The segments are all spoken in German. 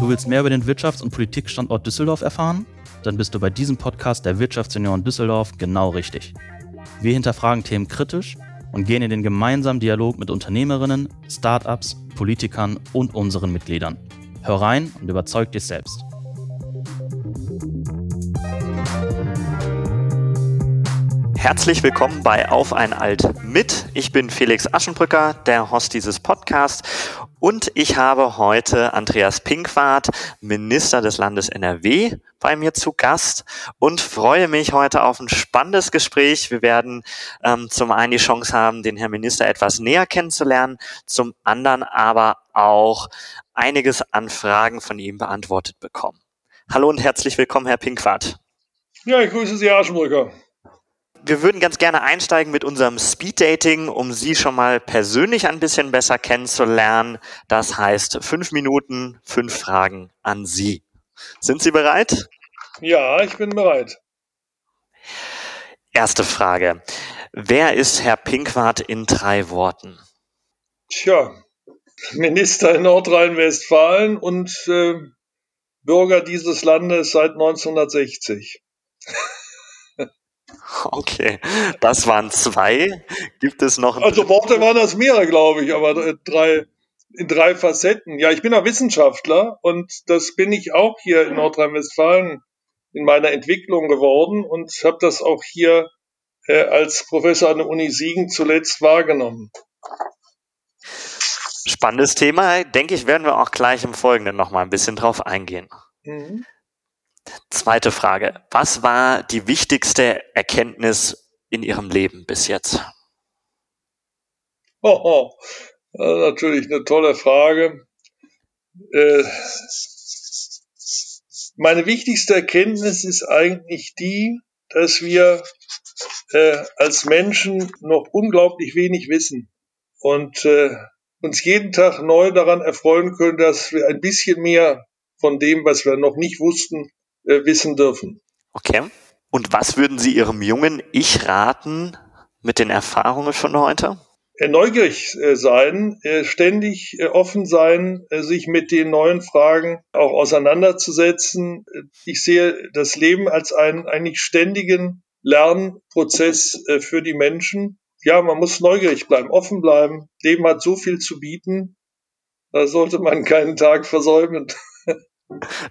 Du willst mehr über den Wirtschafts- und Politikstandort Düsseldorf erfahren? Dann bist du bei diesem Podcast der Wirtschaftsunion Düsseldorf genau richtig. Wir hinterfragen Themen kritisch und gehen in den gemeinsamen Dialog mit Unternehmerinnen, Startups, Politikern und unseren Mitgliedern. Hör rein und überzeug dich selbst. Herzlich willkommen bei Auf ein Alt mit. Ich bin Felix Aschenbrücker, der Host dieses Podcasts und ich habe heute Andreas Pinkwart, Minister des Landes NRW, bei mir zu Gast und freue mich heute auf ein spannendes Gespräch. Wir werden ähm, zum einen die Chance haben, den Herrn Minister etwas näher kennenzulernen, zum anderen aber auch einiges an Fragen von ihm beantwortet bekommen. Hallo und herzlich willkommen, Herr Pinkwart. Ja, ich grüße Sie, Herr Aschenbrücker wir würden ganz gerne einsteigen mit unserem Speed Dating, um Sie schon mal persönlich ein bisschen besser kennenzulernen. Das heißt, fünf Minuten, fünf Fragen an Sie. Sind Sie bereit? Ja, ich bin bereit. Erste Frage. Wer ist Herr Pinkwart in drei Worten? Tja, Minister in Nordrhein-Westfalen und äh, Bürger dieses Landes seit 1960. Okay, das waren zwei. Gibt es noch? Also Worte waren das mehrere, glaube ich, aber drei, in drei Facetten. Ja, ich bin auch Wissenschaftler und das bin ich auch hier in Nordrhein-Westfalen in meiner Entwicklung geworden und habe das auch hier äh, als Professor an der Uni Siegen zuletzt wahrgenommen. Spannendes Thema, denke ich, werden wir auch gleich im Folgenden noch mal ein bisschen drauf eingehen. Mhm. Zweite Frage. Was war die wichtigste Erkenntnis in Ihrem Leben bis jetzt? Oh, oh. natürlich eine tolle Frage. Äh, meine wichtigste Erkenntnis ist eigentlich die, dass wir äh, als Menschen noch unglaublich wenig wissen und äh, uns jeden Tag neu daran erfreuen können, dass wir ein bisschen mehr von dem, was wir noch nicht wussten, äh, wissen dürfen. Okay. Und was würden Sie Ihrem jungen Ich raten mit den Erfahrungen von heute? Äh, neugierig äh, sein, ständig offen sein, sich mit den neuen Fragen auch auseinanderzusetzen. Ich sehe das Leben als einen eigentlich ständigen Lernprozess für die Menschen. Ja, man muss neugierig bleiben, offen bleiben. Leben hat so viel zu bieten. Da sollte man keinen Tag versäumen.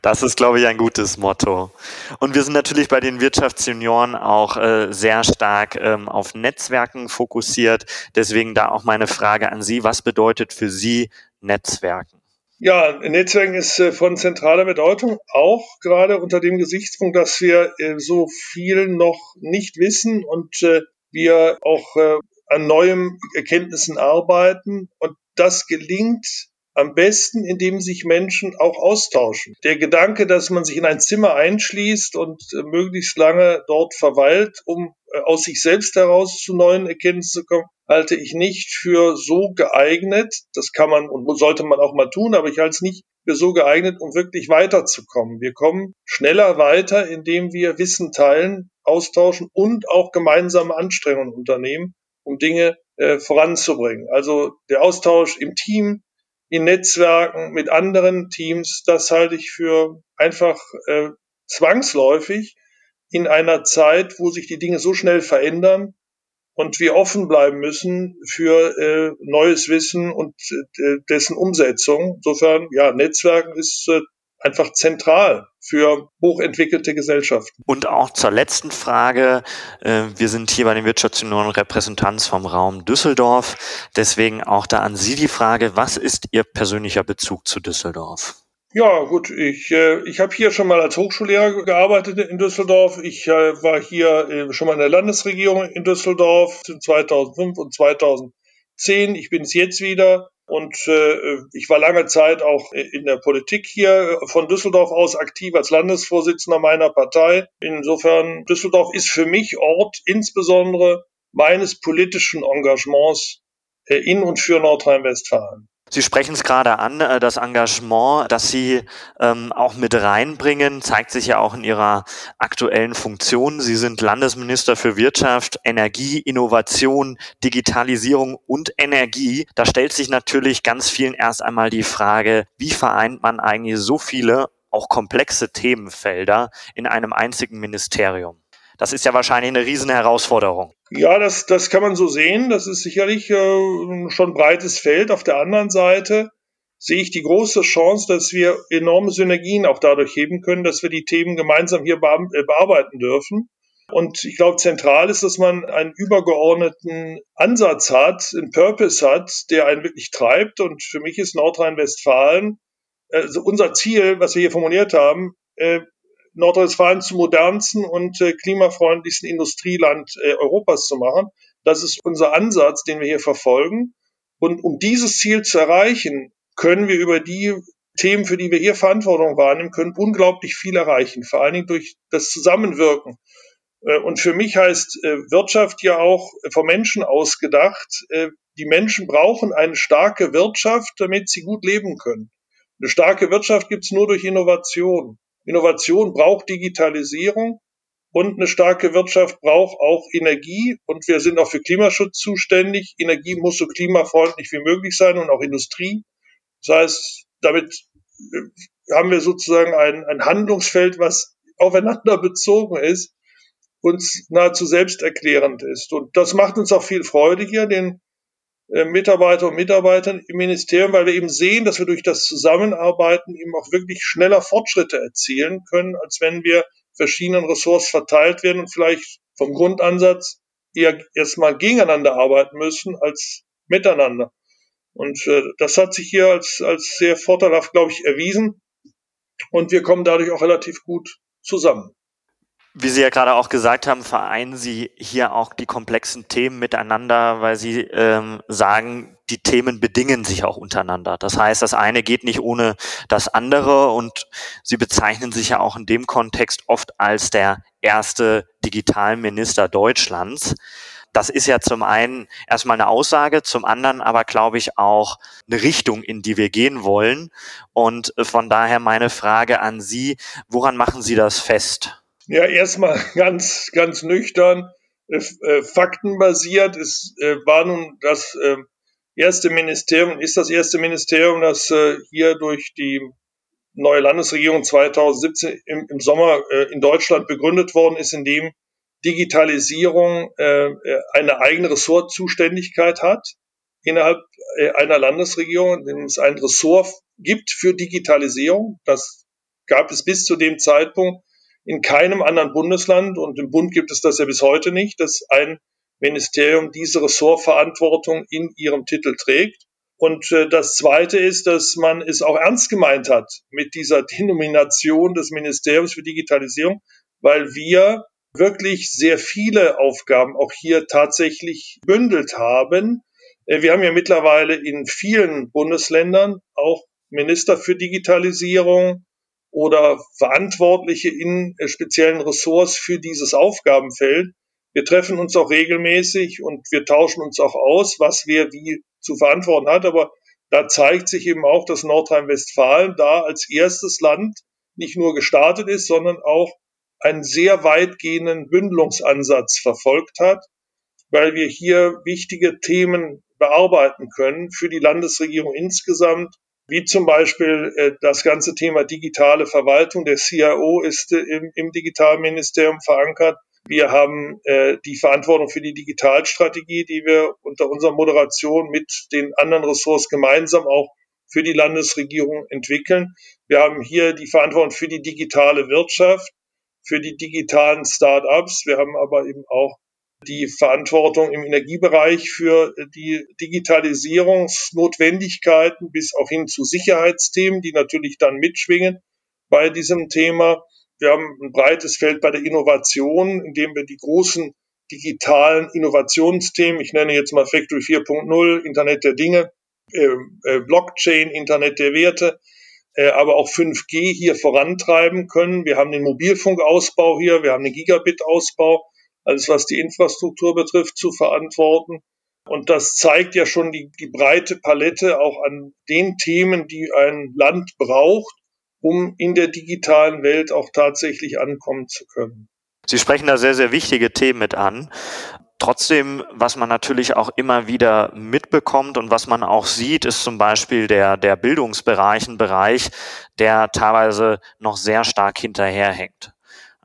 Das ist, glaube ich, ein gutes Motto. Und wir sind natürlich bei den Wirtschaftsjunioren auch äh, sehr stark ähm, auf Netzwerken fokussiert. Deswegen da auch meine Frage an Sie. Was bedeutet für Sie Netzwerken? Ja, Netzwerken ist äh, von zentraler Bedeutung, auch gerade unter dem Gesichtspunkt, dass wir äh, so viel noch nicht wissen und äh, wir auch äh, an neuen Erkenntnissen arbeiten. Und das gelingt am besten, indem sich Menschen auch austauschen. Der Gedanke, dass man sich in ein Zimmer einschließt und äh, möglichst lange dort verweilt, um äh, aus sich selbst heraus zu neuen Erkenntnissen zu kommen, halte ich nicht für so geeignet. Das kann man und sollte man auch mal tun, aber ich halte es nicht für so geeignet, um wirklich weiterzukommen. Wir kommen schneller weiter, indem wir Wissen teilen, austauschen und auch gemeinsame Anstrengungen unternehmen, um Dinge äh, voranzubringen. Also der Austausch im Team, in Netzwerken mit anderen Teams, das halte ich für einfach äh, zwangsläufig in einer Zeit, wo sich die Dinge so schnell verändern und wir offen bleiben müssen für äh, neues Wissen und äh, dessen Umsetzung. Insofern, ja, Netzwerken ist äh, einfach zentral für hochentwickelte Gesellschaften. Und auch zur letzten Frage. Äh, wir sind hier bei den Wirtschaftsunion Repräsentanz vom Raum Düsseldorf. Deswegen auch da an Sie die Frage, was ist Ihr persönlicher Bezug zu Düsseldorf? Ja, gut, ich, äh, ich habe hier schon mal als Hochschullehrer gearbeitet in Düsseldorf. Ich äh, war hier äh, schon mal in der Landesregierung in Düsseldorf 2005 und 2010. Ich bin es jetzt wieder. Und äh, ich war lange Zeit auch in der Politik hier von Düsseldorf aus aktiv als Landesvorsitzender meiner Partei. Insofern, Düsseldorf ist für mich Ort insbesondere meines politischen Engagements äh, in und für Nordrhein-Westfalen. Sie sprechen es gerade an, äh, das Engagement, das Sie ähm, auch mit reinbringen, zeigt sich ja auch in Ihrer aktuellen Funktion. Sie sind Landesminister für Wirtschaft, Energie, Innovation, Digitalisierung und Energie. Da stellt sich natürlich ganz vielen erst einmal die Frage, wie vereint man eigentlich so viele, auch komplexe Themenfelder in einem einzigen Ministerium? Das ist ja wahrscheinlich eine riesen Herausforderung. Ja, das, das kann man so sehen. Das ist sicherlich äh, schon ein breites Feld. Auf der anderen Seite sehe ich die große Chance, dass wir enorme Synergien auch dadurch heben können, dass wir die Themen gemeinsam hier äh, bearbeiten dürfen. Und ich glaube, zentral ist, dass man einen übergeordneten Ansatz hat, einen Purpose hat, der einen wirklich treibt. Und für mich ist Nordrhein-Westfalen also unser Ziel, was wir hier formuliert haben, äh, Nordrhein-Westfalen zum modernsten und äh, klimafreundlichsten Industrieland äh, Europas zu machen. Das ist unser Ansatz, den wir hier verfolgen. Und um dieses Ziel zu erreichen, können wir über die Themen, für die wir hier Verantwortung wahrnehmen können, unglaublich viel erreichen, vor allen Dingen durch das Zusammenwirken. Äh, und für mich heißt Wirtschaft ja auch vom Menschen ausgedacht. Die Menschen brauchen eine starke Wirtschaft, damit sie gut leben können. Eine starke Wirtschaft gibt es nur durch Innovation. Innovation braucht Digitalisierung und eine starke Wirtschaft braucht auch Energie und wir sind auch für Klimaschutz zuständig. Energie muss so klimafreundlich wie möglich sein und auch Industrie. Das heißt, damit äh, haben wir sozusagen ein, ein Handlungsfeld, was aufeinander bezogen ist, uns nahezu selbsterklärend ist. Und das macht uns auch viel Freude hier, den Mitarbeiter und Mitarbeitern im Ministerium, weil wir eben sehen, dass wir durch das Zusammenarbeiten eben auch wirklich schneller Fortschritte erzielen können, als wenn wir verschiedenen Ressorts verteilt werden und vielleicht vom Grundansatz eher erstmal gegeneinander arbeiten müssen als miteinander. Und äh, das hat sich hier als, als sehr vorteilhaft, glaube ich, erwiesen. Und wir kommen dadurch auch relativ gut zusammen. Wie Sie ja gerade auch gesagt haben, vereinen Sie hier auch die komplexen Themen miteinander, weil Sie ähm, sagen, die Themen bedingen sich auch untereinander. Das heißt, das eine geht nicht ohne das andere und Sie bezeichnen sich ja auch in dem Kontext oft als der erste Digitalminister Deutschlands. Das ist ja zum einen erstmal eine Aussage, zum anderen aber glaube ich auch eine Richtung, in die wir gehen wollen. Und von daher meine Frage an Sie, woran machen Sie das fest? Ja, erstmal ganz, ganz nüchtern, äh, äh, faktenbasiert. Es äh, war nun das äh, erste Ministerium, ist das erste Ministerium, das hier durch die neue Landesregierung 2017 im, im Sommer in Deutschland begründet worden ist, in dem Digitalisierung eine eigene Ressortzuständigkeit hat innerhalb einer Landesregierung, in dem es ein Ressort gibt für Digitalisierung. Das gab es bis zu dem Zeitpunkt in keinem anderen Bundesland und im Bund gibt es das ja bis heute nicht, dass ein Ministerium diese Ressortverantwortung in ihrem Titel trägt. Und äh, das Zweite ist, dass man es auch ernst gemeint hat mit dieser Denomination des Ministeriums für Digitalisierung, weil wir wirklich sehr viele Aufgaben auch hier tatsächlich bündelt haben. Äh, wir haben ja mittlerweile in vielen Bundesländern auch Minister für Digitalisierung, oder Verantwortliche in äh, speziellen Ressorts für dieses Aufgabenfeld. Wir treffen uns auch regelmäßig und wir tauschen uns auch aus, was wer wie zu verantworten hat. Aber da zeigt sich eben auch, dass Nordrhein-Westfalen da als erstes Land nicht nur gestartet ist, sondern auch einen sehr weitgehenden Bündelungsansatz verfolgt hat, weil wir hier wichtige Themen bearbeiten können für die Landesregierung insgesamt wie zum Beispiel äh, das ganze Thema digitale Verwaltung. Der CIO ist äh, im, im Digitalministerium verankert. Wir haben äh, die Verantwortung für die Digitalstrategie, die wir unter unserer Moderation mit den anderen Ressorts gemeinsam auch für die Landesregierung entwickeln. Wir haben hier die Verantwortung für die digitale Wirtschaft, für die digitalen Start-ups. Wir haben aber eben auch die Verantwortung im Energiebereich für die Digitalisierungsnotwendigkeiten bis auch hin zu Sicherheitsthemen, die natürlich dann mitschwingen bei diesem Thema. Wir haben ein breites Feld bei der Innovation, in dem wir die großen digitalen Innovationsthemen, ich nenne jetzt mal Factory 4.0, Internet der Dinge, äh, äh, Blockchain, Internet der Werte, äh, aber auch 5G hier vorantreiben können. Wir haben den Mobilfunkausbau hier, wir haben den Gigabit-Ausbau alles was die Infrastruktur betrifft, zu verantworten. Und das zeigt ja schon die, die breite Palette auch an den Themen, die ein Land braucht, um in der digitalen Welt auch tatsächlich ankommen zu können. Sie sprechen da sehr, sehr wichtige Themen mit an. Trotzdem, was man natürlich auch immer wieder mitbekommt und was man auch sieht, ist zum Beispiel der, der Bildungsbereich, ein Bereich, der teilweise noch sehr stark hinterherhängt.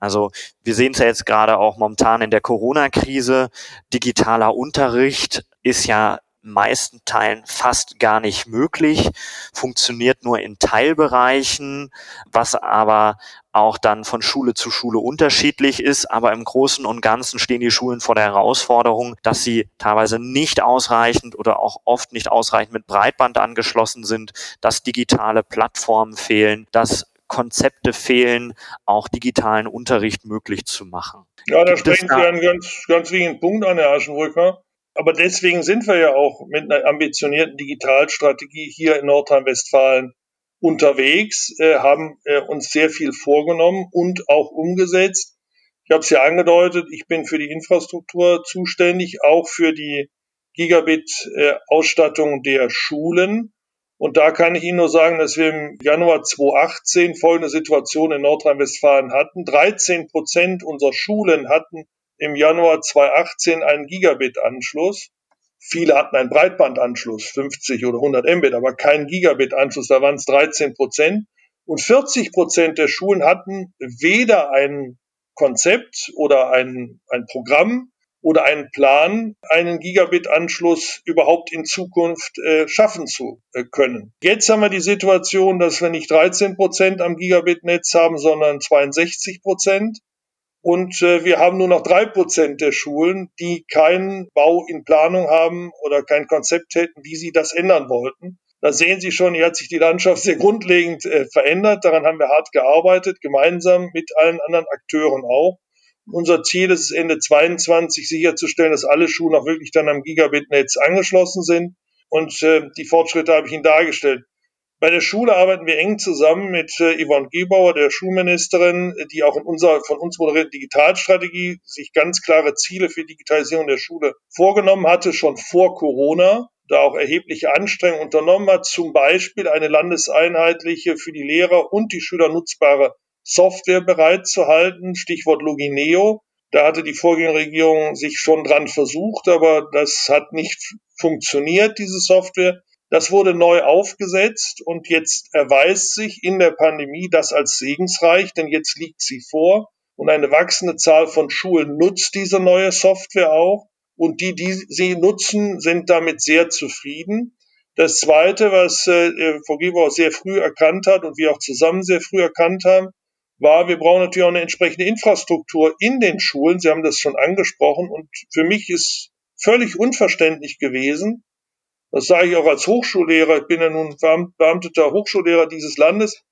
Also wir sehen es ja jetzt gerade auch momentan in der Corona-Krise. Digitaler Unterricht ist ja meisten Teilen fast gar nicht möglich, funktioniert nur in Teilbereichen, was aber auch dann von Schule zu Schule unterschiedlich ist. Aber im Großen und Ganzen stehen die Schulen vor der Herausforderung, dass sie teilweise nicht ausreichend oder auch oft nicht ausreichend mit Breitband angeschlossen sind, dass digitale Plattformen fehlen, dass Konzepte fehlen, auch digitalen Unterricht möglich zu machen. Ja, da sprechen Sie einen ganz, ganz wichtigen Punkt an, Herr Aschenbrücker. Aber deswegen sind wir ja auch mit einer ambitionierten Digitalstrategie hier in Nordrhein-Westfalen unterwegs, äh, haben äh, uns sehr viel vorgenommen und auch umgesetzt. Ich habe es ja angedeutet, ich bin für die Infrastruktur zuständig, auch für die Gigabit-Ausstattung äh, der Schulen. Und da kann ich Ihnen nur sagen, dass wir im Januar 2018 folgende Situation in Nordrhein-Westfalen hatten. 13 Prozent unserer Schulen hatten im Januar 2018 einen Gigabit-Anschluss. Viele hatten einen Breitbandanschluss, 50 oder 100 Mbit, aber keinen Gigabit-Anschluss, da waren es 13 Prozent. Und 40 Prozent der Schulen hatten weder ein Konzept oder ein, ein Programm oder einen Plan, einen Gigabit-Anschluss überhaupt in Zukunft äh, schaffen zu äh, können. Jetzt haben wir die Situation, dass wir nicht 13 Prozent am Gigabit-Netz haben, sondern 62 Prozent. Und äh, wir haben nur noch drei Prozent der Schulen, die keinen Bau in Planung haben oder kein Konzept hätten, wie sie das ändern wollten. Da sehen Sie schon, hier hat sich die Landschaft sehr grundlegend äh, verändert. Daran haben wir hart gearbeitet, gemeinsam mit allen anderen Akteuren auch. Unser Ziel ist es, Ende 22 sicherzustellen, dass alle Schulen auch wirklich dann am Gigabit-Netz angeschlossen sind. Und äh, die Fortschritte habe ich Ihnen dargestellt. Bei der Schule arbeiten wir eng zusammen mit äh, Yvonne Gebauer, der Schulministerin, die auch in unserer von uns moderierten Digitalstrategie sich ganz klare Ziele für Digitalisierung der Schule vorgenommen hatte, schon vor Corona, da auch erhebliche Anstrengungen unternommen hat, zum Beispiel eine landeseinheitliche für die Lehrer und die Schüler nutzbare Software bereitzuhalten, Stichwort Logineo. Da hatte die Vorgängerregierung sich schon dran versucht, aber das hat nicht funktioniert, diese Software. Das wurde neu aufgesetzt und jetzt erweist sich in der Pandemie das als segensreich, denn jetzt liegt sie vor und eine wachsende Zahl von Schulen nutzt diese neue Software auch und die, die sie nutzen, sind damit sehr zufrieden. Das Zweite, was äh, Frau Gebauer sehr früh erkannt hat und wir auch zusammen sehr früh erkannt haben, war, wir brauchen natürlich auch eine entsprechende Infrastruktur in den Schulen. Sie haben das schon angesprochen. Und für mich ist völlig unverständlich gewesen, das sage ich auch als Hochschullehrer, ich bin ja nun beamteter Hochschullehrer dieses Landes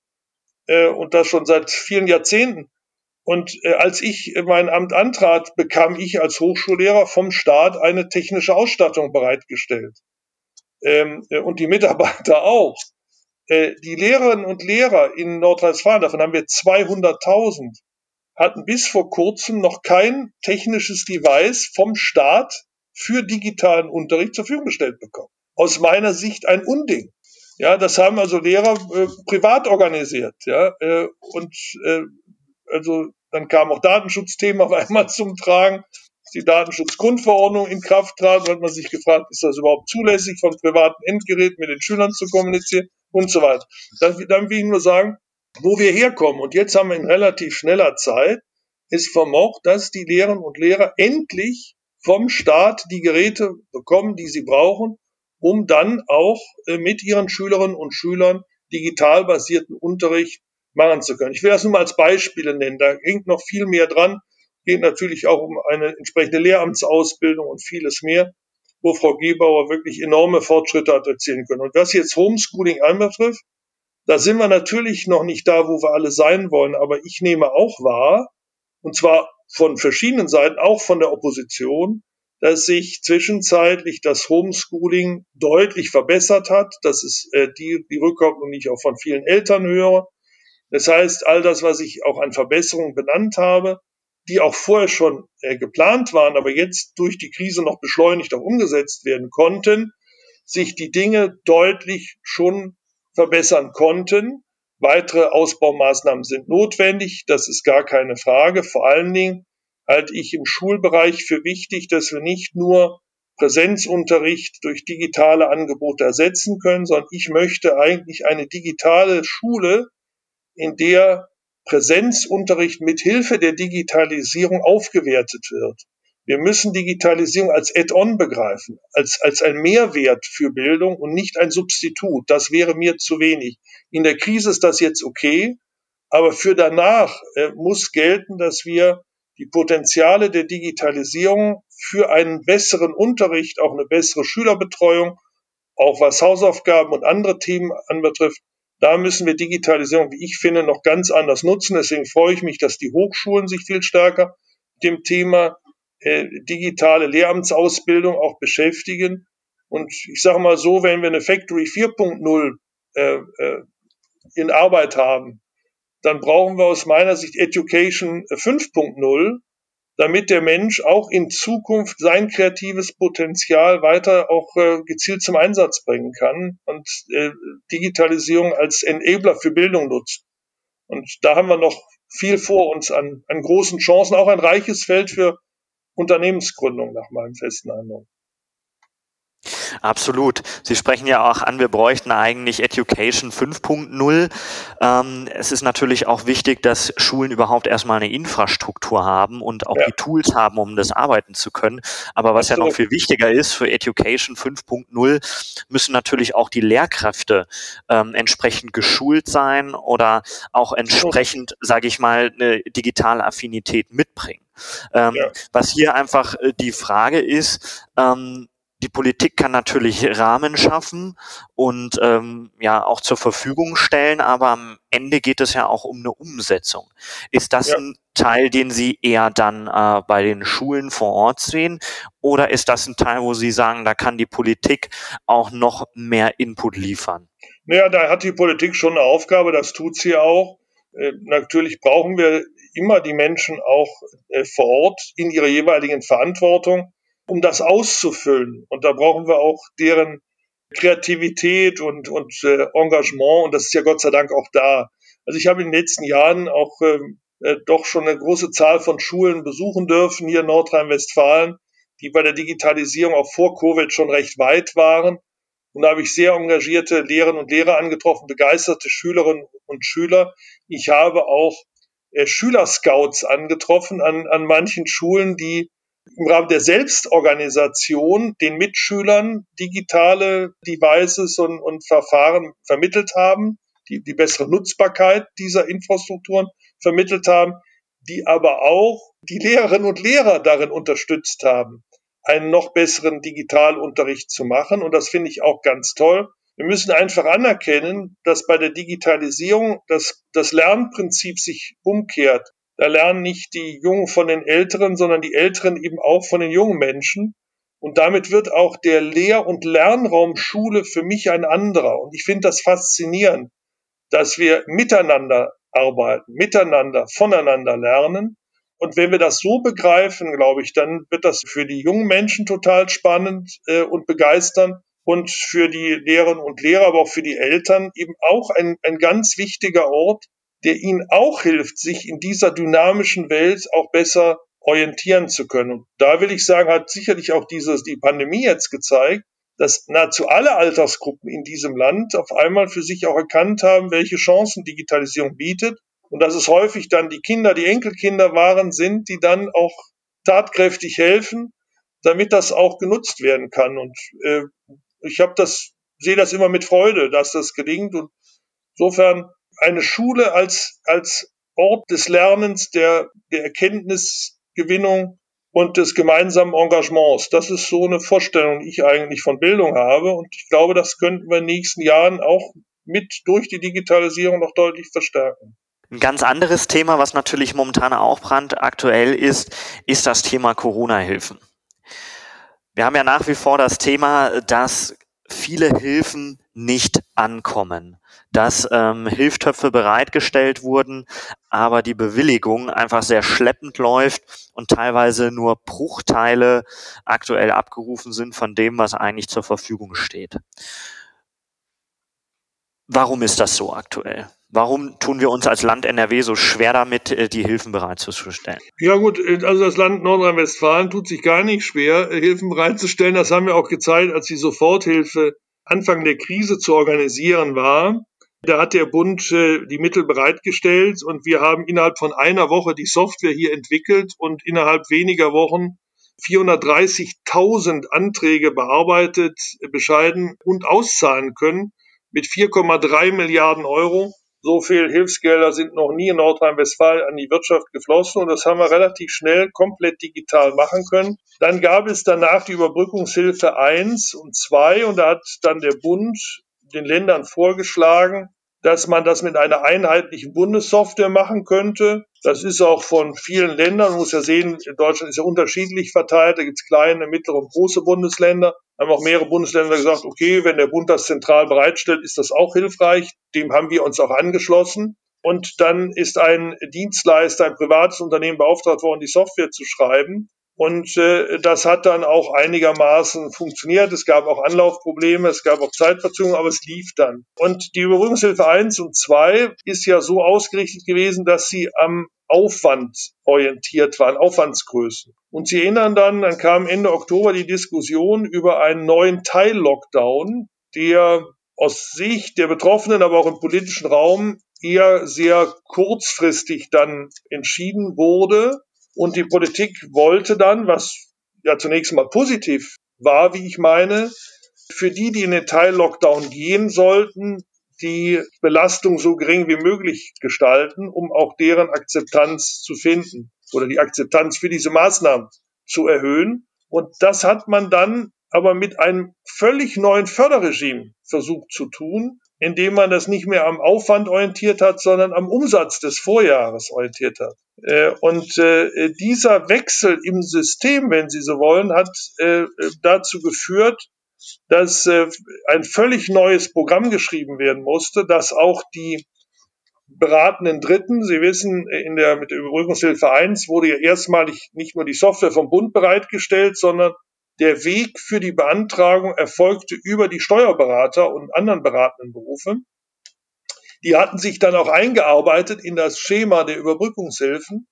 äh, und das schon seit vielen Jahrzehnten. Und äh, als ich mein Amt antrat, bekam ich als Hochschullehrer vom Staat eine technische Ausstattung bereitgestellt. Ähm, äh, und die Mitarbeiter auch. Äh, die Lehrerinnen und Lehrer in Nordrhein-Westfalen, davon haben wir 200.000, hatten bis vor kurzem noch kein technisches Device vom Staat für digitalen Unterricht zur Verfügung gestellt bekommen. Aus meiner Sicht ein Unding. Ja, das haben also Lehrer äh, privat organisiert. Ja, äh, und äh, also dann kam auch Datenschutzthema auf einmal zum Tragen die Datenschutzgrundverordnung in Kraft trat, hat man sich gefragt, ist das überhaupt zulässig, von privaten Endgeräten mit den Schülern zu kommunizieren und so weiter. Dann, dann will ich nur sagen, wo wir herkommen. Und jetzt haben wir in relativ schneller Zeit es vermocht, dass die Lehrerinnen und Lehrer endlich vom Staat die Geräte bekommen, die sie brauchen, um dann auch äh, mit ihren Schülerinnen und Schülern digital basierten Unterricht machen zu können. Ich will das nur mal als Beispiele nennen. Da hängt noch viel mehr dran geht natürlich auch um eine entsprechende Lehramtsausbildung und vieles mehr, wo Frau Gebauer wirklich enorme Fortschritte hat erzielen können. Und was jetzt Homeschooling anbetrifft, da sind wir natürlich noch nicht da, wo wir alle sein wollen, aber ich nehme auch wahr, und zwar von verschiedenen Seiten, auch von der Opposition, dass sich zwischenzeitlich das Homeschooling deutlich verbessert hat. Das ist äh, die, die Rückkopplung, die ich auch von vielen Eltern höre. Das heißt, all das, was ich auch an Verbesserungen benannt habe, die auch vorher schon äh, geplant waren, aber jetzt durch die Krise noch beschleunigt auch umgesetzt werden konnten, sich die Dinge deutlich schon verbessern konnten. Weitere Ausbaumaßnahmen sind notwendig, das ist gar keine Frage. Vor allen Dingen halte ich im Schulbereich für wichtig, dass wir nicht nur Präsenzunterricht durch digitale Angebote ersetzen können, sondern ich möchte eigentlich eine digitale Schule, in der Präsenzunterricht mit Hilfe der Digitalisierung aufgewertet wird. Wir müssen Digitalisierung als Add-on begreifen, als, als ein Mehrwert für Bildung und nicht ein Substitut. Das wäre mir zu wenig. In der Krise ist das jetzt okay, aber für danach äh, muss gelten, dass wir die Potenziale der Digitalisierung für einen besseren Unterricht, auch eine bessere Schülerbetreuung, auch was Hausaufgaben und andere Themen anbetrifft, da müssen wir Digitalisierung, wie ich finde, noch ganz anders nutzen. Deswegen freue ich mich, dass die Hochschulen sich viel stärker mit dem Thema äh, digitale Lehramtsausbildung auch beschäftigen. Und ich sage mal so, wenn wir eine Factory 4.0 äh, äh, in Arbeit haben, dann brauchen wir aus meiner Sicht Education 5.0, damit der Mensch auch in Zukunft sein kreatives Potenzial weiter auch äh, gezielt zum Einsatz bringen kann und äh, Digitalisierung als Enabler für Bildung nutzt. Und da haben wir noch viel vor uns an, an großen Chancen, auch ein reiches Feld für Unternehmensgründung nach meinem festen Eindruck. Absolut. Sie sprechen ja auch an, wir bräuchten eigentlich Education 5.0. Ähm, es ist natürlich auch wichtig, dass Schulen überhaupt erstmal eine Infrastruktur haben und auch ja. die Tools haben, um das arbeiten zu können. Aber was Absolut. ja noch viel wichtiger ist für Education 5.0, müssen natürlich auch die Lehrkräfte ähm, entsprechend geschult sein oder auch entsprechend, sage ich mal, eine digitale Affinität mitbringen. Ähm, ja. Was hier einfach äh, die Frage ist, ähm, die Politik kann natürlich Rahmen schaffen und ähm, ja auch zur Verfügung stellen, aber am Ende geht es ja auch um eine Umsetzung. Ist das ja. ein Teil, den Sie eher dann äh, bei den Schulen vor Ort sehen, oder ist das ein Teil, wo Sie sagen, da kann die Politik auch noch mehr Input liefern? Naja, da hat die Politik schon eine Aufgabe, das tut sie auch. Äh, natürlich brauchen wir immer die Menschen auch äh, vor Ort in ihrer jeweiligen Verantwortung um das auszufüllen. Und da brauchen wir auch deren Kreativität und, und äh, Engagement. Und das ist ja Gott sei Dank auch da. Also ich habe in den letzten Jahren auch ähm, äh, doch schon eine große Zahl von Schulen besuchen dürfen hier in Nordrhein-Westfalen, die bei der Digitalisierung auch vor Covid schon recht weit waren. Und da habe ich sehr engagierte Lehrerinnen und Lehrer angetroffen, begeisterte Schülerinnen und Schüler. Ich habe auch äh, Schülerscouts angetroffen an, an manchen Schulen, die im Rahmen der Selbstorganisation den Mitschülern digitale Devices und, und Verfahren vermittelt haben, die die bessere Nutzbarkeit dieser Infrastrukturen vermittelt haben, die aber auch die Lehrerinnen und Lehrer darin unterstützt haben, einen noch besseren Digitalunterricht zu machen. Und das finde ich auch ganz toll. Wir müssen einfach anerkennen, dass bei der Digitalisierung das, das Lernprinzip sich umkehrt. Da lernen nicht die Jungen von den Älteren, sondern die Älteren eben auch von den jungen Menschen. Und damit wird auch der Lehr- und Lernraum Schule für mich ein anderer. Und ich finde das faszinierend, dass wir miteinander arbeiten, miteinander, voneinander lernen. Und wenn wir das so begreifen, glaube ich, dann wird das für die jungen Menschen total spannend äh, und begeisternd und für die Lehrerinnen und Lehrer, aber auch für die Eltern eben auch ein, ein ganz wichtiger Ort, der ihnen auch hilft, sich in dieser dynamischen Welt auch besser orientieren zu können. Und da will ich sagen, hat sicherlich auch dieses, die Pandemie jetzt gezeigt, dass nahezu alle Altersgruppen in diesem Land auf einmal für sich auch erkannt haben, welche Chancen Digitalisierung bietet und dass es häufig dann die Kinder, die Enkelkinder waren, sind, die dann auch tatkräftig helfen, damit das auch genutzt werden kann. Und äh, ich habe das, sehe das immer mit Freude, dass das gelingt. Und insofern eine Schule als, als Ort des Lernens, der, der Erkenntnisgewinnung und des gemeinsamen Engagements. Das ist so eine Vorstellung, die ich eigentlich von Bildung habe. Und ich glaube, das könnten wir in den nächsten Jahren auch mit durch die Digitalisierung noch deutlich verstärken. Ein ganz anderes Thema, was natürlich momentan auch brandaktuell ist, ist das Thema Corona-Hilfen. Wir haben ja nach wie vor das Thema, dass viele Hilfen nicht ankommen, dass ähm, Hilfstöpfe bereitgestellt wurden, aber die Bewilligung einfach sehr schleppend läuft und teilweise nur Bruchteile aktuell abgerufen sind von dem, was eigentlich zur Verfügung steht. Warum ist das so aktuell? Warum tun wir uns als Land NRW so schwer damit, äh, die Hilfen bereitzustellen? Ja gut, äh, also das Land Nordrhein-Westfalen tut sich gar nicht schwer, äh, Hilfen bereitzustellen. Das haben wir auch gezeigt, als die Soforthilfe Anfang der Krise zu organisieren war. Da hat der Bund die Mittel bereitgestellt und wir haben innerhalb von einer Woche die Software hier entwickelt und innerhalb weniger Wochen 430.000 Anträge bearbeitet, bescheiden und auszahlen können mit 4,3 Milliarden Euro. So viel Hilfsgelder sind noch nie in Nordrhein-Westfalen an die Wirtschaft geflossen und das haben wir relativ schnell komplett digital machen können. Dann gab es danach die Überbrückungshilfe 1 und 2 und da hat dann der Bund den Ländern vorgeschlagen, dass man das mit einer einheitlichen Bundessoftware machen könnte. Das ist auch von vielen Ländern, man muss ja sehen, Deutschland ist ja unterschiedlich verteilt, da gibt es kleine, mittlere und große Bundesländer. Haben auch mehrere Bundesländer gesagt, okay, wenn der Bund das zentral bereitstellt, ist das auch hilfreich. Dem haben wir uns auch angeschlossen. Und dann ist ein Dienstleister, ein privates Unternehmen beauftragt worden, die Software zu schreiben. Und äh, das hat dann auch einigermaßen funktioniert. Es gab auch Anlaufprobleme, es gab auch Zeitverzögerungen, aber es lief dann. Und die Überbrückungshilfe 1 und 2 ist ja so ausgerichtet gewesen, dass sie am Aufwand orientiert waren, Aufwandsgrößen. Und Sie erinnern dann, dann kam Ende Oktober die Diskussion über einen neuen Teil-Lockdown, der aus Sicht der Betroffenen, aber auch im politischen Raum eher sehr kurzfristig dann entschieden wurde und die Politik wollte dann, was ja zunächst mal positiv war, wie ich meine, für die, die in den Teil-Lockdown gehen sollten, die Belastung so gering wie möglich gestalten, um auch deren Akzeptanz zu finden oder die Akzeptanz für diese Maßnahmen zu erhöhen. Und das hat man dann aber mit einem völlig neuen Förderregime versucht zu tun, indem man das nicht mehr am Aufwand orientiert hat, sondern am Umsatz des Vorjahres orientiert hat. Äh, und äh, dieser Wechsel im System, wenn Sie so wollen, hat äh, dazu geführt, dass ein völlig neues Programm geschrieben werden musste, dass auch die beratenden Dritten, Sie wissen, in der, mit der Überbrückungshilfe 1 wurde ja erstmalig nicht nur die Software vom Bund bereitgestellt, sondern der Weg für die Beantragung erfolgte über die Steuerberater und anderen beratenden Berufe. Die hatten sich dann auch eingearbeitet in das Schema der Überbrückungshilfen.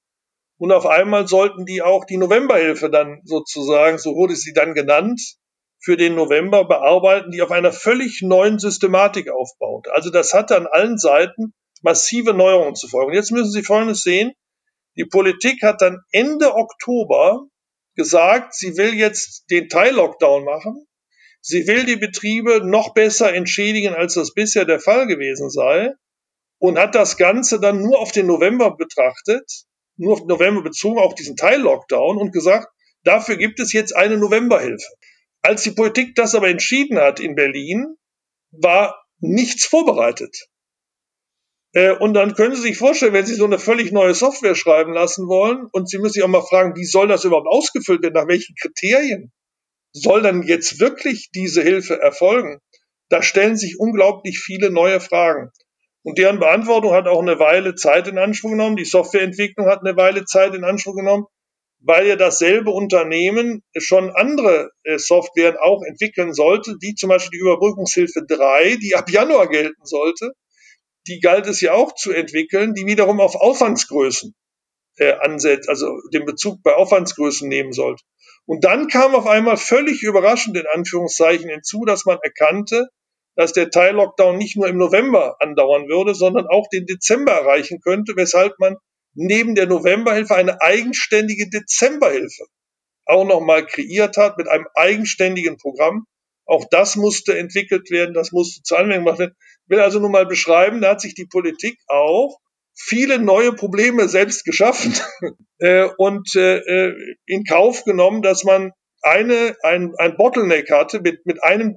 Und auf einmal sollten die auch die Novemberhilfe dann sozusagen, so wurde sie dann genannt, für den November bearbeiten, die auf einer völlig neuen Systematik aufbaut. Also das hatte an allen Seiten massive Neuerungen zu folgen. Jetzt müssen Sie Folgendes sehen. Die Politik hat dann Ende Oktober gesagt, sie will jetzt den Teil-Lockdown machen. Sie will die Betriebe noch besser entschädigen, als das bisher der Fall gewesen sei. Und hat das Ganze dann nur auf den November betrachtet, nur auf den November bezogen, auch diesen Teil-Lockdown und gesagt, dafür gibt es jetzt eine Novemberhilfe. Als die Politik das aber entschieden hat in Berlin, war nichts vorbereitet. Äh, und dann können Sie sich vorstellen, wenn Sie so eine völlig neue Software schreiben lassen wollen und Sie müssen sich auch mal fragen, wie soll das überhaupt ausgefüllt werden, nach welchen Kriterien soll dann jetzt wirklich diese Hilfe erfolgen? Da stellen sich unglaublich viele neue Fragen. Und deren Beantwortung hat auch eine Weile Zeit in Anspruch genommen. Die Softwareentwicklung hat eine Weile Zeit in Anspruch genommen, weil ja dasselbe Unternehmen schon andere äh, Softwaren auch entwickeln sollte, wie zum Beispiel die Überbrückungshilfe 3, die ab Januar gelten sollte die galt es ja auch zu entwickeln, die wiederum auf Aufwandsgrößen äh, ansetzt, also den Bezug bei Aufwandsgrößen nehmen sollte. Und dann kam auf einmal völlig überraschend in Anführungszeichen hinzu, dass man erkannte, dass der Teil-Lockdown nicht nur im November andauern würde, sondern auch den Dezember erreichen könnte, weshalb man neben der Novemberhilfe eine eigenständige Dezemberhilfe auch nochmal kreiert hat mit einem eigenständigen Programm. Auch das musste entwickelt werden, das musste zur Anwendung gemacht werden will also nur mal beschreiben, da hat sich die Politik auch viele neue Probleme selbst geschaffen äh, und äh, äh, in Kauf genommen, dass man eine, ein, ein Bottleneck hatte mit, mit einem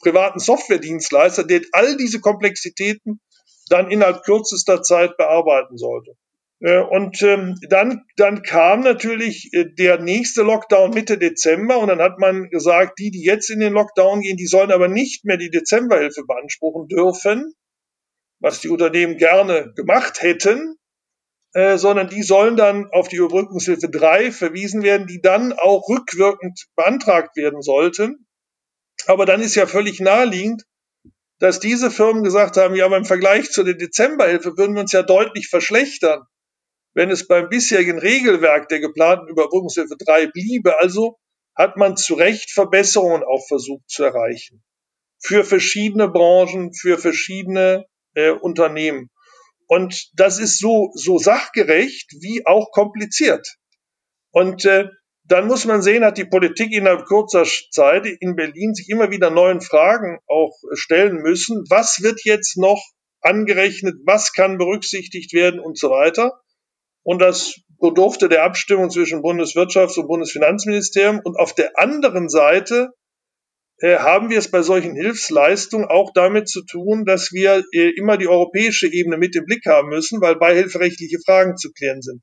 privaten Softwaredienstleister, der all diese Komplexitäten dann innerhalb kürzester Zeit bearbeiten sollte. Äh, und ähm, dann, dann kam natürlich äh, der nächste Lockdown Mitte Dezember und dann hat man gesagt, die, die jetzt in den Lockdown gehen, die sollen aber nicht mehr die Dezemberhilfe beanspruchen dürfen, was die Unternehmen gerne gemacht hätten, äh, sondern die sollen dann auf die Überbrückungshilfe 3 verwiesen werden, die dann auch rückwirkend beantragt werden sollten. Aber dann ist ja völlig naheliegend, dass diese Firmen gesagt haben, ja, aber im Vergleich zu der Dezemberhilfe würden wir uns ja deutlich verschlechtern wenn es beim bisherigen Regelwerk der geplanten Überbrückungshilfe 3 bliebe. Also hat man zu Recht Verbesserungen auch versucht zu erreichen. Für verschiedene Branchen, für verschiedene äh, Unternehmen. Und das ist so, so sachgerecht wie auch kompliziert. Und äh, dann muss man sehen, hat die Politik innerhalb kurzer Zeit in Berlin sich immer wieder neuen Fragen auch stellen müssen. Was wird jetzt noch angerechnet? Was kann berücksichtigt werden und so weiter? Und das bedurfte der Abstimmung zwischen Bundeswirtschafts- und Bundesfinanzministerium. Und auf der anderen Seite äh, haben wir es bei solchen Hilfsleistungen auch damit zu tun, dass wir äh, immer die europäische Ebene mit im Blick haben müssen, weil beihilferechtliche Fragen zu klären sind.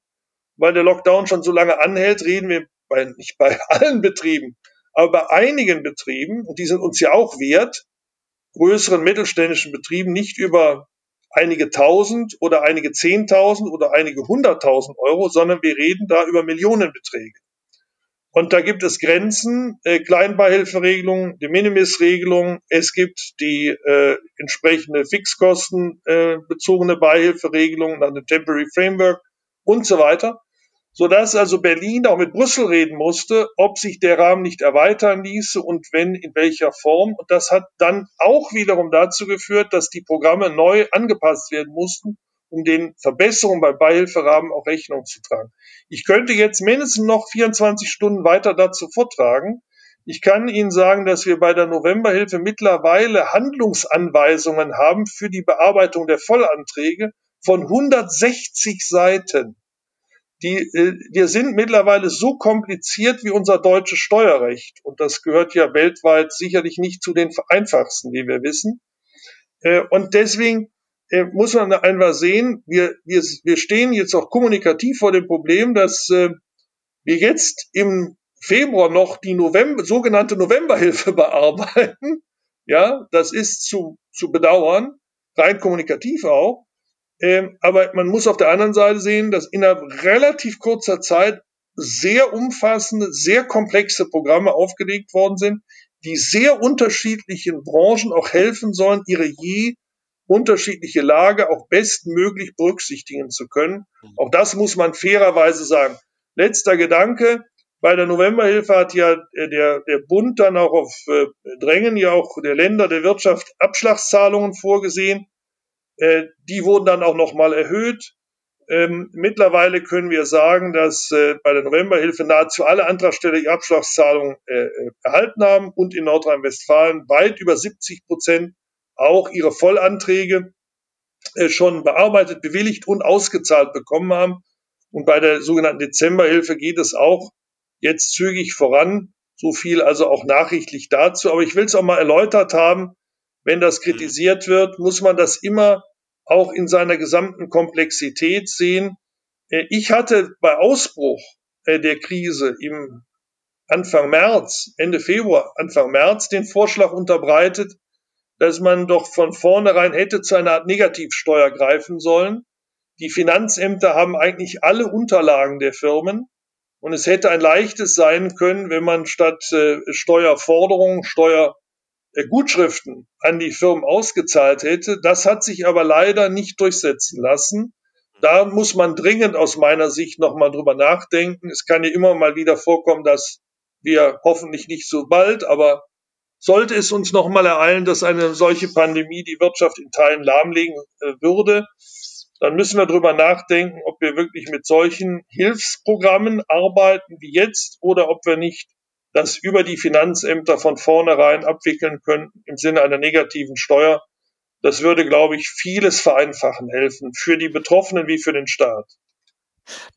Weil der Lockdown schon so lange anhält, reden wir bei, nicht bei allen Betrieben, aber bei einigen Betrieben, und die sind uns ja auch wert, größeren mittelständischen Betrieben nicht über einige tausend oder einige zehntausend oder einige hunderttausend Euro, sondern wir reden da über Millionenbeträge. Und da gibt es Grenzen, äh, Kleinbeihilferegelungen, die Minimis-Regelung, es gibt die äh, entsprechende Fixkosten äh, Beihilferegelung, dann eine Temporary Framework und so weiter sodass also Berlin auch mit Brüssel reden musste, ob sich der Rahmen nicht erweitern ließe und wenn, in welcher Form. Und das hat dann auch wiederum dazu geführt, dass die Programme neu angepasst werden mussten, um den Verbesserungen beim Beihilferahmen auch Rechnung zu tragen. Ich könnte jetzt mindestens noch 24 Stunden weiter dazu vortragen. Ich kann Ihnen sagen, dass wir bei der Novemberhilfe mittlerweile Handlungsanweisungen haben für die Bearbeitung der Vollanträge von 160 Seiten die, äh, wir sind mittlerweile so kompliziert wie unser deutsches Steuerrecht. Und das gehört ja weltweit sicherlich nicht zu den einfachsten, wie wir wissen. Äh, und deswegen äh, muss man einfach sehen, wir, wir, wir stehen jetzt auch kommunikativ vor dem Problem, dass wir jetzt im Februar noch die November, sogenannte Novemberhilfe bearbeiten. Ja, das ist zu, zu bedauern, rein kommunikativ auch. Ähm, aber man muss auf der anderen Seite sehen, dass innerhalb relativ kurzer Zeit sehr umfassende, sehr komplexe Programme aufgelegt worden sind, die sehr unterschiedlichen Branchen auch helfen sollen, ihre je unterschiedliche Lage auch bestmöglich berücksichtigen zu können. Auch das muss man fairerweise sagen. Letzter Gedanke. Bei der Novemberhilfe hat ja äh, der, der Bund dann auch auf äh, Drängen ja auch der Länder der Wirtschaft Abschlagszahlungen vorgesehen. Äh, die wurden dann auch nochmal erhöht. Ähm, mittlerweile können wir sagen, dass äh, bei der Novemberhilfe nahezu alle Antragsteller die Abschlagszahlung äh, äh, erhalten haben und in Nordrhein-Westfalen weit über 70 Prozent auch ihre Vollanträge äh, schon bearbeitet, bewilligt und ausgezahlt bekommen haben. Und bei der sogenannten Dezemberhilfe geht es auch jetzt zügig voran. So viel also auch nachrichtlich dazu. Aber ich will es auch mal erläutert haben, wenn das kritisiert wird, muss man das immer auch in seiner gesamten Komplexität sehen. Äh, ich hatte bei Ausbruch äh, der Krise im Anfang März, Ende Februar, Anfang März den Vorschlag unterbreitet, dass man doch von vornherein hätte zu einer Art Negativsteuer greifen sollen. Die Finanzämter haben eigentlich alle Unterlagen der Firmen und es hätte ein leichtes sein können, wenn man statt äh, Steuerforderungen, Steuer Gutschriften an die Firmen ausgezahlt hätte. Das hat sich aber leider nicht durchsetzen lassen. Da muss man dringend aus meiner Sicht nochmal drüber nachdenken. Es kann ja immer mal wieder vorkommen, dass wir hoffentlich nicht so bald, aber sollte es uns nochmal ereilen, dass eine solche Pandemie die Wirtschaft in Teilen lahmlegen äh, würde, dann müssen wir drüber nachdenken, ob wir wirklich mit solchen Hilfsprogrammen arbeiten wie jetzt oder ob wir nicht das über die Finanzämter von vornherein abwickeln können im Sinne einer negativen Steuer. Das würde, glaube ich, vieles vereinfachen helfen, für die Betroffenen wie für den Staat.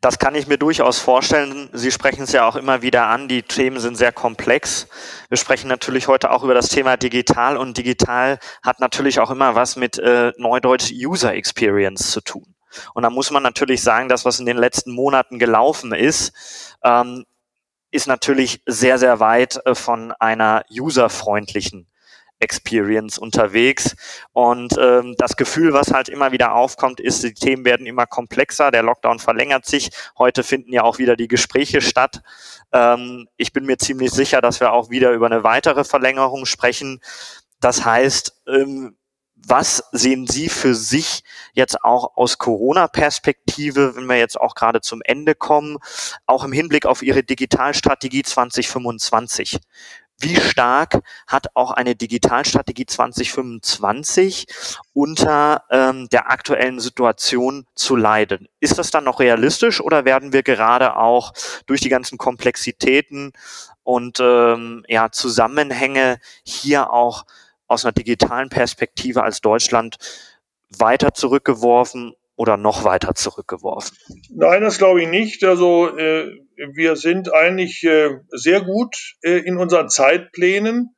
Das kann ich mir durchaus vorstellen. Sie sprechen es ja auch immer wieder an. Die Themen sind sehr komplex. Wir sprechen natürlich heute auch über das Thema digital und digital hat natürlich auch immer was mit äh, Neudeutsch User Experience zu tun. Und da muss man natürlich sagen, das, was in den letzten Monaten gelaufen ist, ähm, ist natürlich sehr, sehr weit äh, von einer userfreundlichen Experience unterwegs. Und ähm, das Gefühl, was halt immer wieder aufkommt, ist, die Themen werden immer komplexer, der Lockdown verlängert sich. Heute finden ja auch wieder die Gespräche statt. Ähm, ich bin mir ziemlich sicher, dass wir auch wieder über eine weitere Verlängerung sprechen. Das heißt, ähm, was sehen Sie für sich jetzt auch aus Corona-Perspektive, wenn wir jetzt auch gerade zum Ende kommen, auch im Hinblick auf Ihre Digitalstrategie 2025? Wie stark hat auch eine Digitalstrategie 2025 unter ähm, der aktuellen Situation zu leiden? Ist das dann noch realistisch oder werden wir gerade auch durch die ganzen Komplexitäten und ähm, ja, Zusammenhänge hier auch aus einer digitalen Perspektive als Deutschland weiter zurückgeworfen oder noch weiter zurückgeworfen? Nein, das glaube ich nicht. Also äh, wir sind eigentlich äh, sehr gut äh, in unseren Zeitplänen.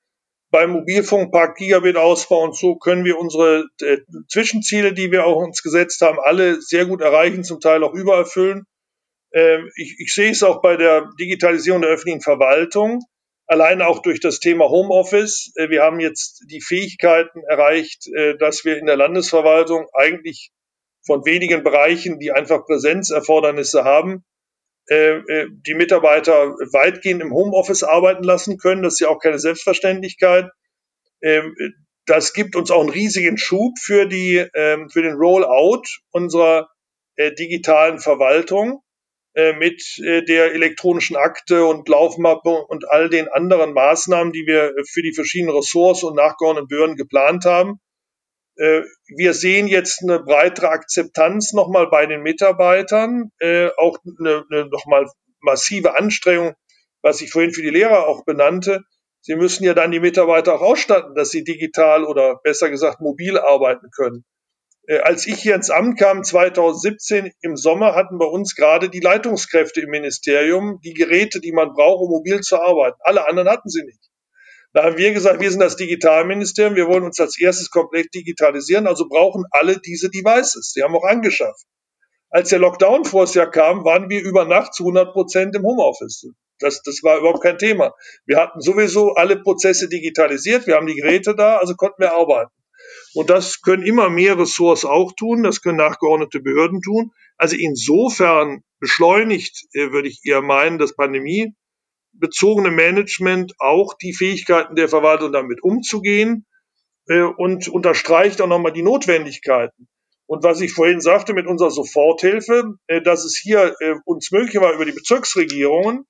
Beim Mobilfunkpark Gigabit-Ausbau und so können wir unsere äh, Zwischenziele, die wir auch uns gesetzt haben, alle sehr gut erreichen, zum Teil auch übererfüllen. Ähm, ich, ich sehe es auch bei der Digitalisierung der öffentlichen Verwaltung allein auch durch das Thema Homeoffice. Äh, wir haben jetzt die Fähigkeiten erreicht, äh, dass wir in der Landesverwaltung eigentlich von wenigen Bereichen, die einfach Präsenzerfordernisse haben, äh, die Mitarbeiter weitgehend im Homeoffice arbeiten lassen können. Das ist ja auch keine Selbstverständlichkeit. Ähm, das gibt uns auch einen riesigen Schub für die, ähm, für den Rollout unserer digitalen Verwaltung. Äh, mit äh, der elektronischen Akte und Laufmappe und all den anderen Maßnahmen, die wir für die verschiedenen Ressorts und nachgeordneten Behörden geplant haben. Äh, wir sehen jetzt eine breitere Akzeptanz nochmal bei den Mitarbeitern, auch eine, eine nochmal massive Anstrengung, was ich vorhin für die Lehrer auch benannte. Sie müssen ja dann die Mitarbeiter auch ausstatten, dass sie digital oder besser gesagt mobil arbeiten können. Äh, als ich hier ins Amt kam, 2017 im Sommer, hatten bei uns gerade die Leitungskräfte im Ministerium die Geräte, die man braucht, um mobil zu arbeiten. Alle anderen hatten sie nicht. Da haben wir gesagt, wir sind das Digitalministerium, wir wollen uns als erstes komplett digitalisieren, also brauchen alle diese Devices. Die haben auch angeschafft. Als der Lockdown vor das Jahr kam, waren wir über Nacht zu 100 Prozent im Homeoffice. Das, das war überhaupt kein Thema. Wir hatten sowieso alle Prozesse digitalisiert, wir haben die Geräte da, also konnten wir arbeiten. Und das können immer mehr Ressorts auch tun, das können nachgeordnete Behörden tun. Also insofern beschleunigt, äh, würde ich eher meinen, das pandemiebezogene Management auch die Fähigkeiten der Verwaltung damit umzugehen äh, und unterstreicht auch nochmal die Notwendigkeiten. Und was ich vorhin sagte mit unserer Soforthilfe, äh, dass es hier uns möglich war, über die Bezirksregierungen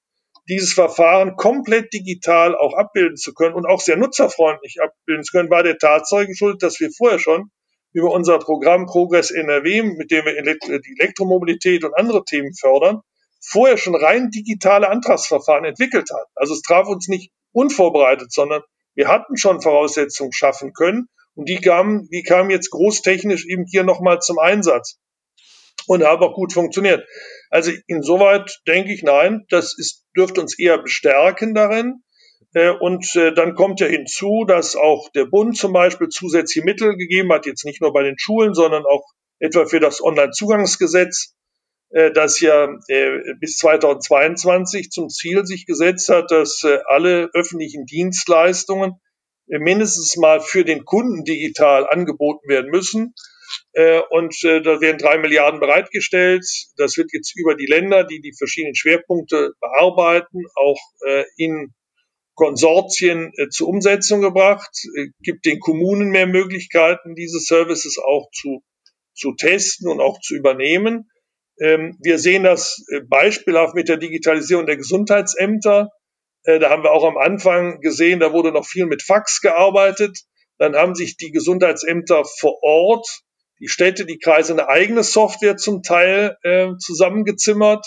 dieses Verfahren komplett digital auch abbilden zu können und auch sehr nutzerfreundlich abbilden zu können, war der Tatsache geschuldet, dass wir vorher schon über unser Programm Progress NRW, mit dem wir die Elektromobilität und andere Themen fördern, vorher schon rein digitale Antragsverfahren entwickelt hatten. Also es traf uns nicht unvorbereitet, sondern wir hatten schon Voraussetzungen schaffen können und die kamen, die kamen jetzt großtechnisch eben hier nochmal zum Einsatz und haben auch gut funktioniert. Also insoweit denke ich, nein, das ist, dürfte uns eher bestärken darin. Äh, und äh, dann kommt ja hinzu, dass auch der Bund zum Beispiel zusätzliche Mittel gegeben hat, jetzt nicht nur bei den Schulen, sondern auch etwa für das Onlinezugangsgesetz, äh, das ja bis 2022 zum Ziel sich gesetzt hat, dass alle öffentlichen Dienstleistungen mindestens mal für den Kunden digital angeboten werden müssen. Äh, und äh, da werden drei Milliarden bereitgestellt. Das wird jetzt über die Länder, die die verschiedenen Schwerpunkte bearbeiten, auch äh, in Konsortien zur Umsetzung gebracht, gibt den Kommunen mehr Möglichkeiten, diese Services auch zu, zu testen und auch zu übernehmen. Ähm, wir sehen das beispielhaft mit der Digitalisierung der Gesundheitsämter. Da haben wir auch am Anfang gesehen, da wurde noch viel mit Fax gearbeitet. Dann haben sich die Gesundheitsämter vor Ort die Städte, die Kreise eine eigene Software zum Teil äh, zusammengezimmert.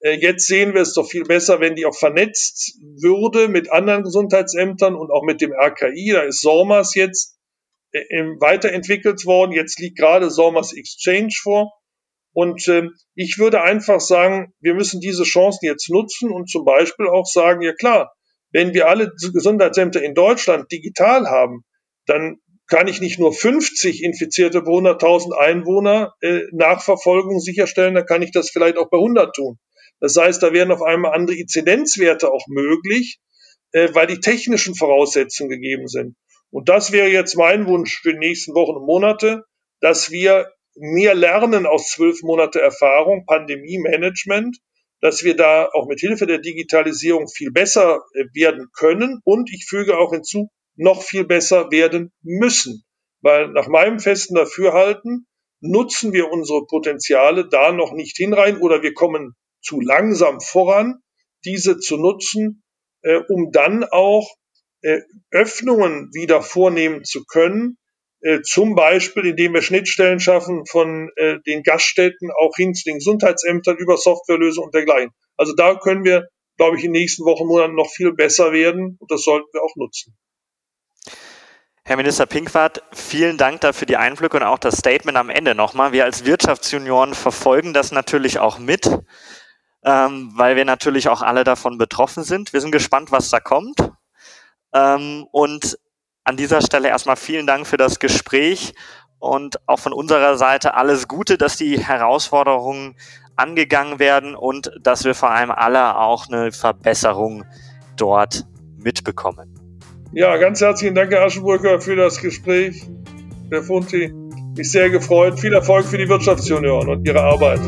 Äh, jetzt sehen wir es doch viel besser, wenn die auch vernetzt würde mit anderen Gesundheitsämtern und auch mit dem RKI. Da ist SORMAS jetzt äh, weiterentwickelt worden. Jetzt liegt gerade SORMAS Exchange vor. Und äh, ich würde einfach sagen, wir müssen diese Chancen jetzt nutzen und zum Beispiel auch sagen, ja klar, wenn wir alle Gesundheitsämter in Deutschland digital haben, dann kann ich nicht nur 50 Infizierte pro 100.000 Einwohner äh, Nachverfolgung sicherstellen, dann kann ich das vielleicht auch bei 100 tun. Das heißt, da werden auf einmal andere Inzidenzwerte auch möglich, äh, weil die technischen Voraussetzungen gegeben sind. Und das wäre jetzt mein Wunsch für die nächsten Wochen und Monate, dass wir mehr lernen aus zwölf Monate Erfahrung, Pandemie-Management, dass wir da auch mit Hilfe der Digitalisierung viel besser äh, werden können und ich füge auch hinzu, noch viel besser werden müssen. Weil nach meinem festen Dafürhalten nutzen wir unsere Potenziale da noch nicht hinrein oder wir kommen zu langsam voran, diese zu nutzen, äh, um dann auch äh, Öffnungen wieder vornehmen zu können, äh, zum Beispiel indem wir Schnittstellen schaffen von äh, den Gaststätten auch hin zu den Gesundheitsämtern über Softwarelösungen und dergleichen. Also da können wir, glaube ich, in den nächsten Wochen, Monaten noch viel besser werden und das sollten wir auch nutzen. Herr Minister Pinkwart, vielen Dank dafür die Einblicke und auch das Statement am Ende nochmal. Wir als Wirtschaftsjunioren verfolgen das natürlich auch mit, ähm, weil wir natürlich auch alle davon betroffen sind. Wir sind gespannt, was da kommt. Ähm, und an dieser Stelle erstmal vielen Dank für das Gespräch und auch von unserer Seite alles Gute, dass die Herausforderungen angegangen werden und dass wir vor allem alle auch eine Verbesserung dort mitbekommen. Ja, ganz herzlichen Dank, Herr Aschenbrücker, für das Gespräch. Herr Funti, mich sehr gefreut. Viel Erfolg für die Wirtschaftsunion und Ihre Arbeit.